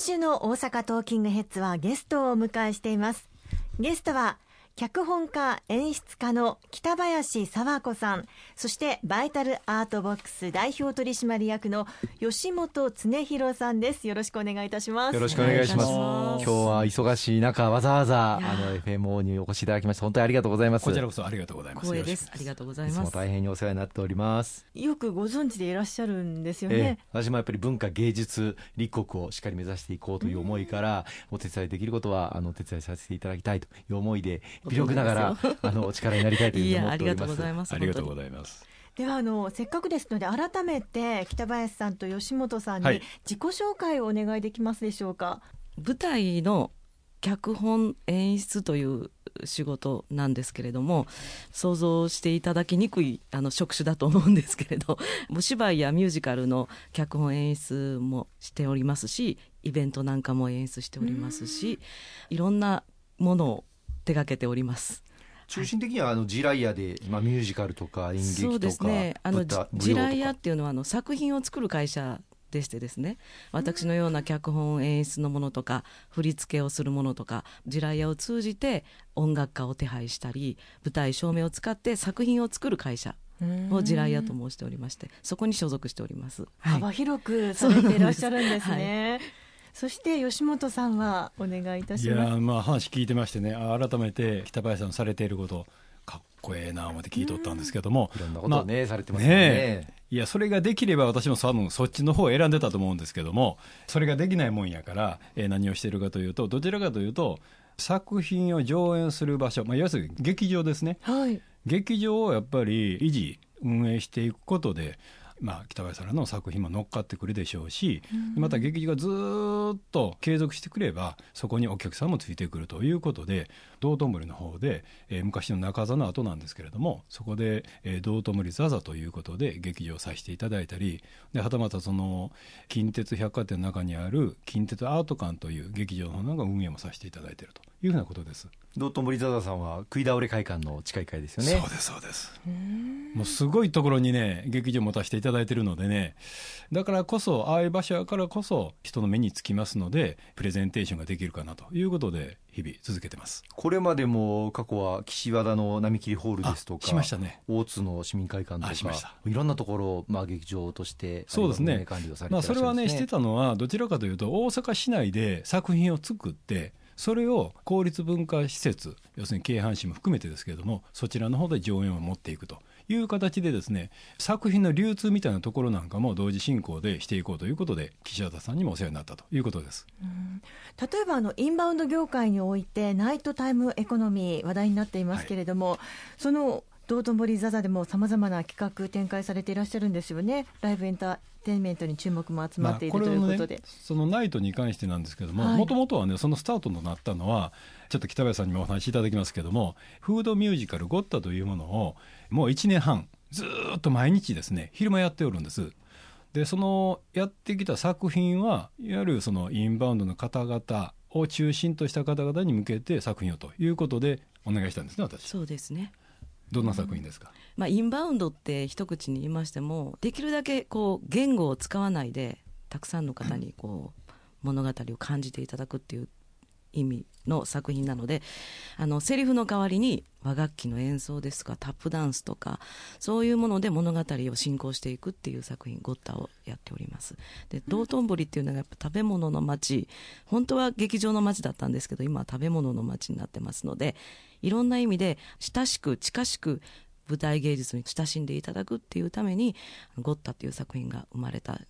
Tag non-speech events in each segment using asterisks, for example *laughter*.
今週の大阪トーキングヘッズはゲストをお迎えしています。ゲストは脚本家演出家の北林沢子さんそしてバイタルアートボックス代表取締役の吉本恒弘さんです。よろしくお願いいたします。よろしくお願いします。今日は忙しい中わざわざあの FMO にお越しいただきまして本当にありがとうございます。こちらこそありがとうございます。光栄です。ありがとうございます。大変にお世話になっております。よくご存知でいらっしゃるんですよね、ええ、私もやっぱり文化芸術立国をしっかり目指していこうという思いからお手伝いできることはあのお手伝いさせていただきたいという思いで微力ながらあのお力になりたいというふうに思っております。ありがとうございます。ありがとうございます。ではあのせっかくですので改めて北林さんと吉本さんに自己紹介をお願いできますでしょうか？はい、舞台の脚本演出という仕事なんですけれども想像していただきにくいあの職種だと思うんですけれど *laughs* お芝居やミュージカルの脚本演出もしておりますしイベントなんかも演出しておりますしいろんなものを手がけております。中心的にはあのジライアで、まあ、ミュージカルとか演劇とかそうですね。あのジライアっていうのはあの作品を作る会社でしてですね。私のような脚本演出のものとか振り付けをするものとかジライアを通じて音楽家を手配したり舞台照明を使って作品を作る会社をジライアと申しておりましてそこに所属しております、幅広くされていらっしゃるんですね、はいそして吉本さんはお願いいたします。いやまあ話聞いてましてね改めて北林さんされていることかっこええな思って聞いとったんですけども、いろんなことね、まあ、されてますね。ねいやそれができれば私も多分そっちの方を選んでたと思うんですけどもそれができないもんやから、えー、何をしているかというとどちらかというと作品を上演する場所、まあ、要するに劇場ですね、はい、劇場をやっぱり維持運営していくことでまあ、北林さんの作品も乗っかってくるでしょうし、また劇場がずっと継続してくればそこにお客さんもついてくるということで道頓堀の方で、えー、昔の中座の後なんですけれどもそこで、えー、道頓堀座座ということで劇場をさせていただいたりではたまたその近鉄百貨店の中にある近鉄アート館という劇場の方が運営もさせていただいているというふうなことです。道頓堀座座さんは食い倒れ会館の近い会ですよね。そうですそうです。もうすごいところにね劇場持たせていただいているのでねだからこそああいう場所やからこそ人の目につきますのでプレゼンテーションができるかなということで日々続けてますこれまでも過去は岸和田の並木ホールですとかしましたね大津の市民会館とかいろんなところ、まあ、劇場としてそうですねまあ、それはねしてたのはどちらかというと大阪市内で作品を作ってそれを公立文化施設要するに京阪市も含めてですけれどもそちらの方で上演を持っていくという形でですね作品の流通みたいなところなんかも同時進行でしていこうということで岸和田さんにもお世話になったということです。例えばあのインバウンド業界においてナイトタイムエコノミー話題になっていますけれども、はい、その道頓堀座座でもさまざまな企画展開されていらっしゃるんですよね。ライブエンターテインメントに注目も集まっている、まあ、ということで、ね、そのナイトに関してなんですけどももともとはねそのスタートとなったのはちょっと北林さんにもお話しいただきますけどもフードミュージカル「ゴッタ」というものをもう1年半ずっと毎日ですね昼間やっておるんです。でそのやってきた作品はいわゆるそのインバウンドの方々を中心とした方々に向けて作品をということでお願いしたんですね私。そうですねどんな作品ですか、まあ、インバウンドって一口に言いましてもできるだけこう言語を使わないでたくさんの方にこう物語を感じていただくっていう意味の作品なのであのセリフの代わりに和楽器の演奏ですとかタップダンスとかそういうもので物語を進行していくっていう作品ゴッタをやっております。で道頓堀っていうのがやっぱ食べ物の街本当は劇場の街だったんですけど今は食べ物の街になってますのでいろんな意味で親しく近しく舞台芸術に親しんでいただくっていうためにゴッタっていう作品が生まれた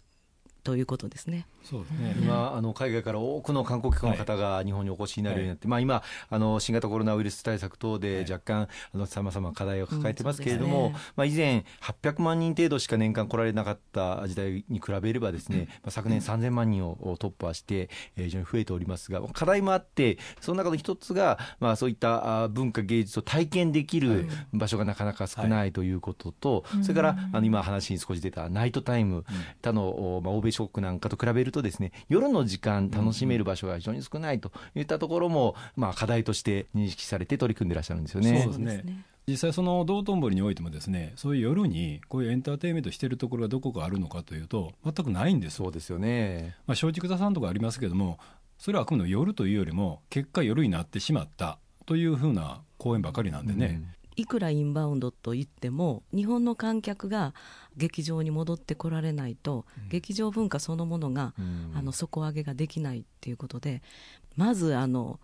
ということですね。そうですね。今あの海外から多くの観光客の方が日本にお越しになるようになって、はい、まあ今あの新型コロナウイルス対策等で若干あのさまざま課題を抱えてますけれども、うんね、まあ以前800万人程度しか年間来られなかった時代に比べればですね、まあ昨年3000万人を突破して、えー、非常に増えておりますが、課題もあってその中の一つがまあそういった文化芸術を体験できる場所がなかなか少ないということと、それからあの今話に少し出たナイトタイム他のまあ欧米ショックなんかと比べるとですね夜の時間楽しめる場所が非常に少ないといったところも、まあ、課題として認識されて取り組んでいらっしゃるんですよね。そうですね。実際その道頓堀においてもですねそういう夜にこういうエンターテインメントしてるところがどこかあるのかというと全くないんです。そうですよね。まあ、松竹座さんとかありますけどもそれはあくまでも夜というよりも結果夜になってしまったというふうな公演ばかりなんでね、いくらインバウンドと言っても日本の観客が劇場に戻ってこられないと、劇場文化そのものが、うん。あの底上げができないっていうことでまずあの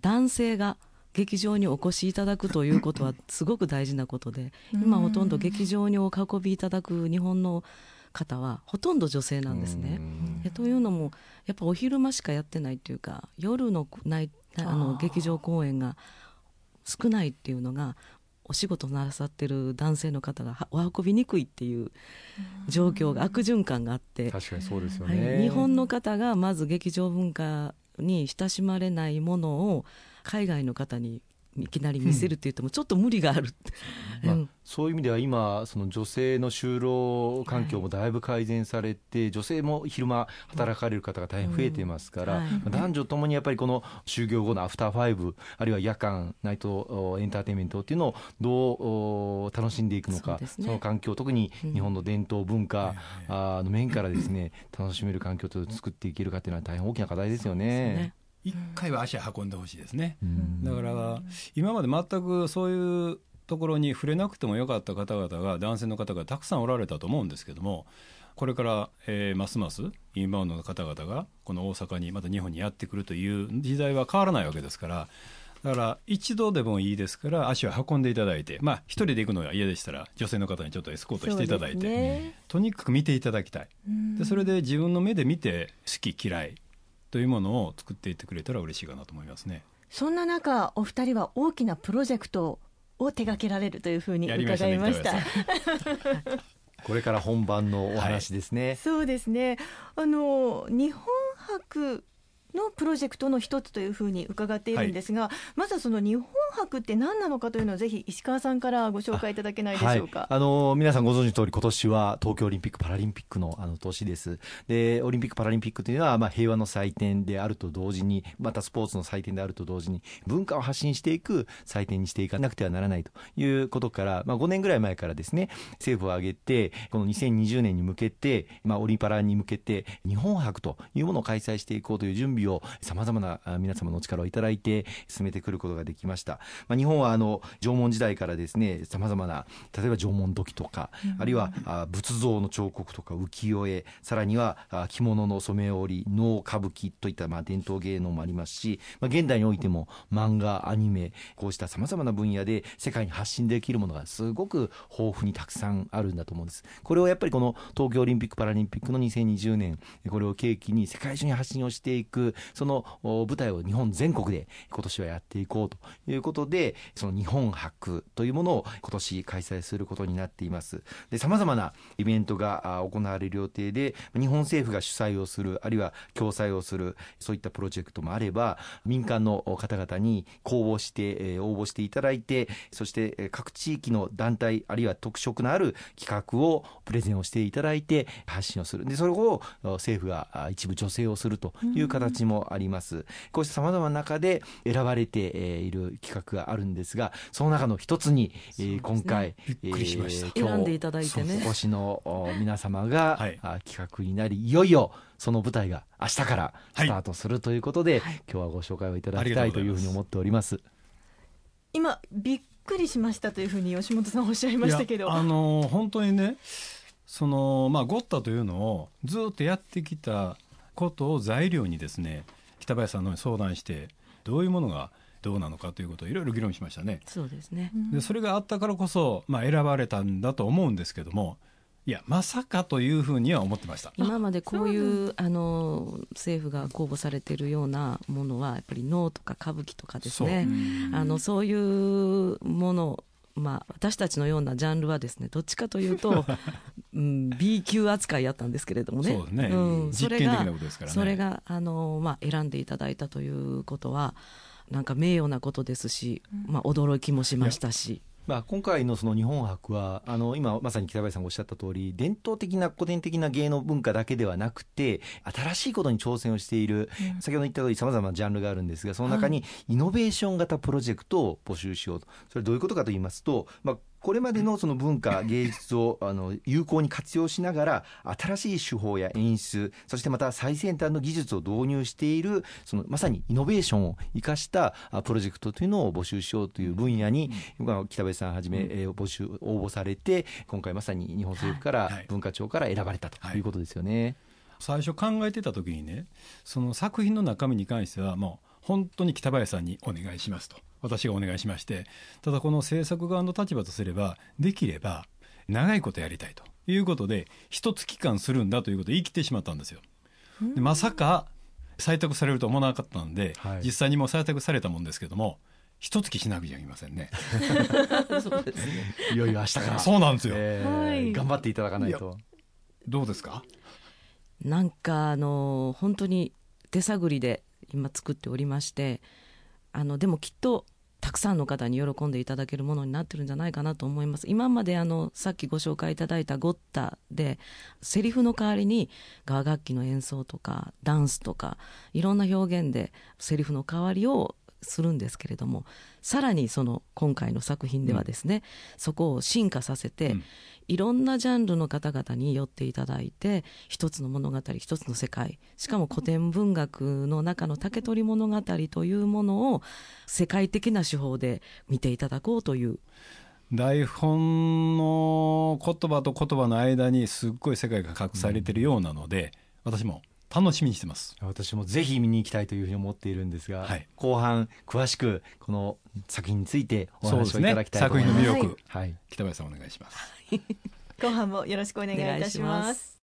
男性が劇場にお越しいただくということはすごく大事なことで今ほとんど劇場にお運びいただく日本の方はほとんど女性なんですね。うん。えというのもやっぱお昼間しかやってないっていうか夜のないあの劇場公演が少ないっていうのがお仕事なさってる男性の方がはお運びにくいっていう状況が悪循環があって、確かにそうですよはね。い、日本の方がまず劇場文化に親しまれないものを海外の方にいきなり見せるって言ってもちょっと無理がある。そういう意味では今、その女性の就労環境もだいぶ改善されて、女性も昼間働かれる方が大変増えてますから、男女ともにやっぱりこの就業後のアフターファイブ、あるいは夜間、ナイトおエンターテインメントっていうのをどうお楽しんでいくのか、その環境、特に日本の伝統文化、の面からですね楽しめる環境を作っていけるかっていうのは大変大きな課題ですよね。一回は足運んでほしいですね。うん。だから今まで全くそういうところに触れなくてもよかった方々が男性の方がたくさんおられたと思うんですけどもこれから、えーますますインバウンドの方々がこの大阪にまた日本にやってくるという時代は変わらないわけですからだから一度でもいいですから足を運んでいただいてまあ一人で行くのが嫌でしたら女性の方にちょっとエスコートしていただいて、ね。とにかく見ていただきたい。でそれで自分の目で見て好き嫌いというものを作っていってくれたら嬉しいかなと思いますね。そんな中お二人は大きなプロジェクトを手掛けられるというふうに伺いました *laughs* これから本番のお話ですね。そうですねあの日本博のプロジェクトの一つというふうに伺っているんですが、まずはその日本博って何なのかというのをぜひ石川さんからご紹介いただけないでしょうか。はい、あの皆さんご存知の通り今年は東京オリンピック・パラリンピックのあの年です。でオリンピック・パラリンピックというのは、まあ、平和の祭典であると同時にまたスポーツの祭典であると同時に文化を発信していく祭典にしていかなくてはならないということから、まあ、5年ぐらい前からですね政府を挙げてこの2020年に向けて、まあ、オリパラに向けて日本博というものを開催していこうという準備をさまざまな皆様のお力をいただいて進めてくることができました、まあ、日本はあの縄文時代からですねさまざまな例えば縄文土器とか、あるいはあ仏像の彫刻とか浮世絵さらにはあ着物の染め織能歌舞伎といったまあ伝統芸能もありますし、まあ、現代においても漫画アニメこうしたさまざまな分野で世界に発信できるものがすごく豊富にたくさんあるんだと思うんです。これをやっぱりこの東京オリンピック・パラリンピックの2020年これを契機に世界中に発信をしていくそのお舞台を日本全国で今年はやっていこうということことでその日本博というものを今年開催することになっています。で様々なイベントが行われる予定で日本政府が主催をするあるいは共催をするそういったプロジェクトもあれば民間の方々に公募してえ応募していただいてそしてえ各地域の団体あるいは特色のある企画をプレゼンをしていただいて発信をする。でそれを政府が一部助成をするという形もあります、こうしたさまざまな中で選ばれてえいる企画があるんですがその中の一つに、えー今回びっくりしました。えー選んでいただいてね。お越しのお皆様が、はい。あ企画になりいよいよその舞台が明日からはい。スタートするということで、今日はご紹介をいただきたいというふうに思っております。今びっくりしましたというふうに吉本さんおっしゃいましたけど。あの本当にねそのまあゴッタというのをずっとやってきたことを材料にですね北林さんの相談してどういうものがどうなのかということをいろいろ議論しましたね。そうですね、でそれがあったからこそ、まあ、選ばれたんだと思うんですけどもいやまさかというふうには思ってました。今までこういうあの政府が公募されているようなものはやっぱり能とか歌舞伎とかですね。あのそういうものまあ、私たちのようなジャンルはですねどっちかというと、*laughs* うん、B 級扱いやったんですけれどもね。そうですねん、それ実験的がなことですからね。それがあの、まあ、選んでいただいたということはなんか名誉なことですし、まあ、驚きもしましたし。まあ、今回のその日本博はあの今まさに北林さんがおっしゃった通り伝統的な古典的な芸能文化だけではなくて新しいことに挑戦をしている、うん、先ほど言った通りさまざまなジャンルがあるんですがその中にイノベーション型プロジェクトを募集しようと。それどういうことかと言いますと、まあ、これまでのその文化、芸術を *laughs* あの有効に活用しながら、新しい手法や演出、そしてまた最先端の技術を導入している、そのまさにイノベーションを生かしたプロジェクトというのを募集しようという分野に、北林さんはじめ、え募集、応募されて、今回まさに日本政府から、文化庁から選ばれたとい。うことですよね。最初考えてた時にね、その作品の中身に関してはもう本当に北林さんにお願いしますと。私がお願いしましてただこの制作側の立場とすればできれば長いことやりたいということで一月間するんだということを言い切ってしまったんですよ。でまさか採択されると思わなかったんで、はい、実際にもう採択されたもんですけども一月しなくちゃいけませんね。*laughs* そうですね。いよいよ明日から。そうなんですよ、えーはい、頑張っていただかないと。どうですか？なんかあの本当に手探りで今作っておりましてあのでもきっとたくさんの方に喜んでいただけるものになってるんじゃないかなと思います。今まであのさっきご紹介いただいたゴッタでセリフの代わりに雅楽器の演奏とかダンスとかいろんな表現でセリフの代わりをするんですけれどもさらにその今回の作品ではですね、うん、そこを進化させて、うん、いろんなジャンルの方々に寄っていただいて一つの物語一つの世界しかも古典文学の中の竹取物語というものを世界的な手法で見ていただこうという。台本の言葉と言葉の間にすっごい世界が隠されてるようなので、うん、私も楽しみにしてます。私もぜひ見に行きたいというふうに思っているんですが、はい、後半詳しくこの作品についてお話をいただきたいと思います、ね、作品の魅力、はい、北林さんお願いします。*laughs* 後半もよろしくお願いいたします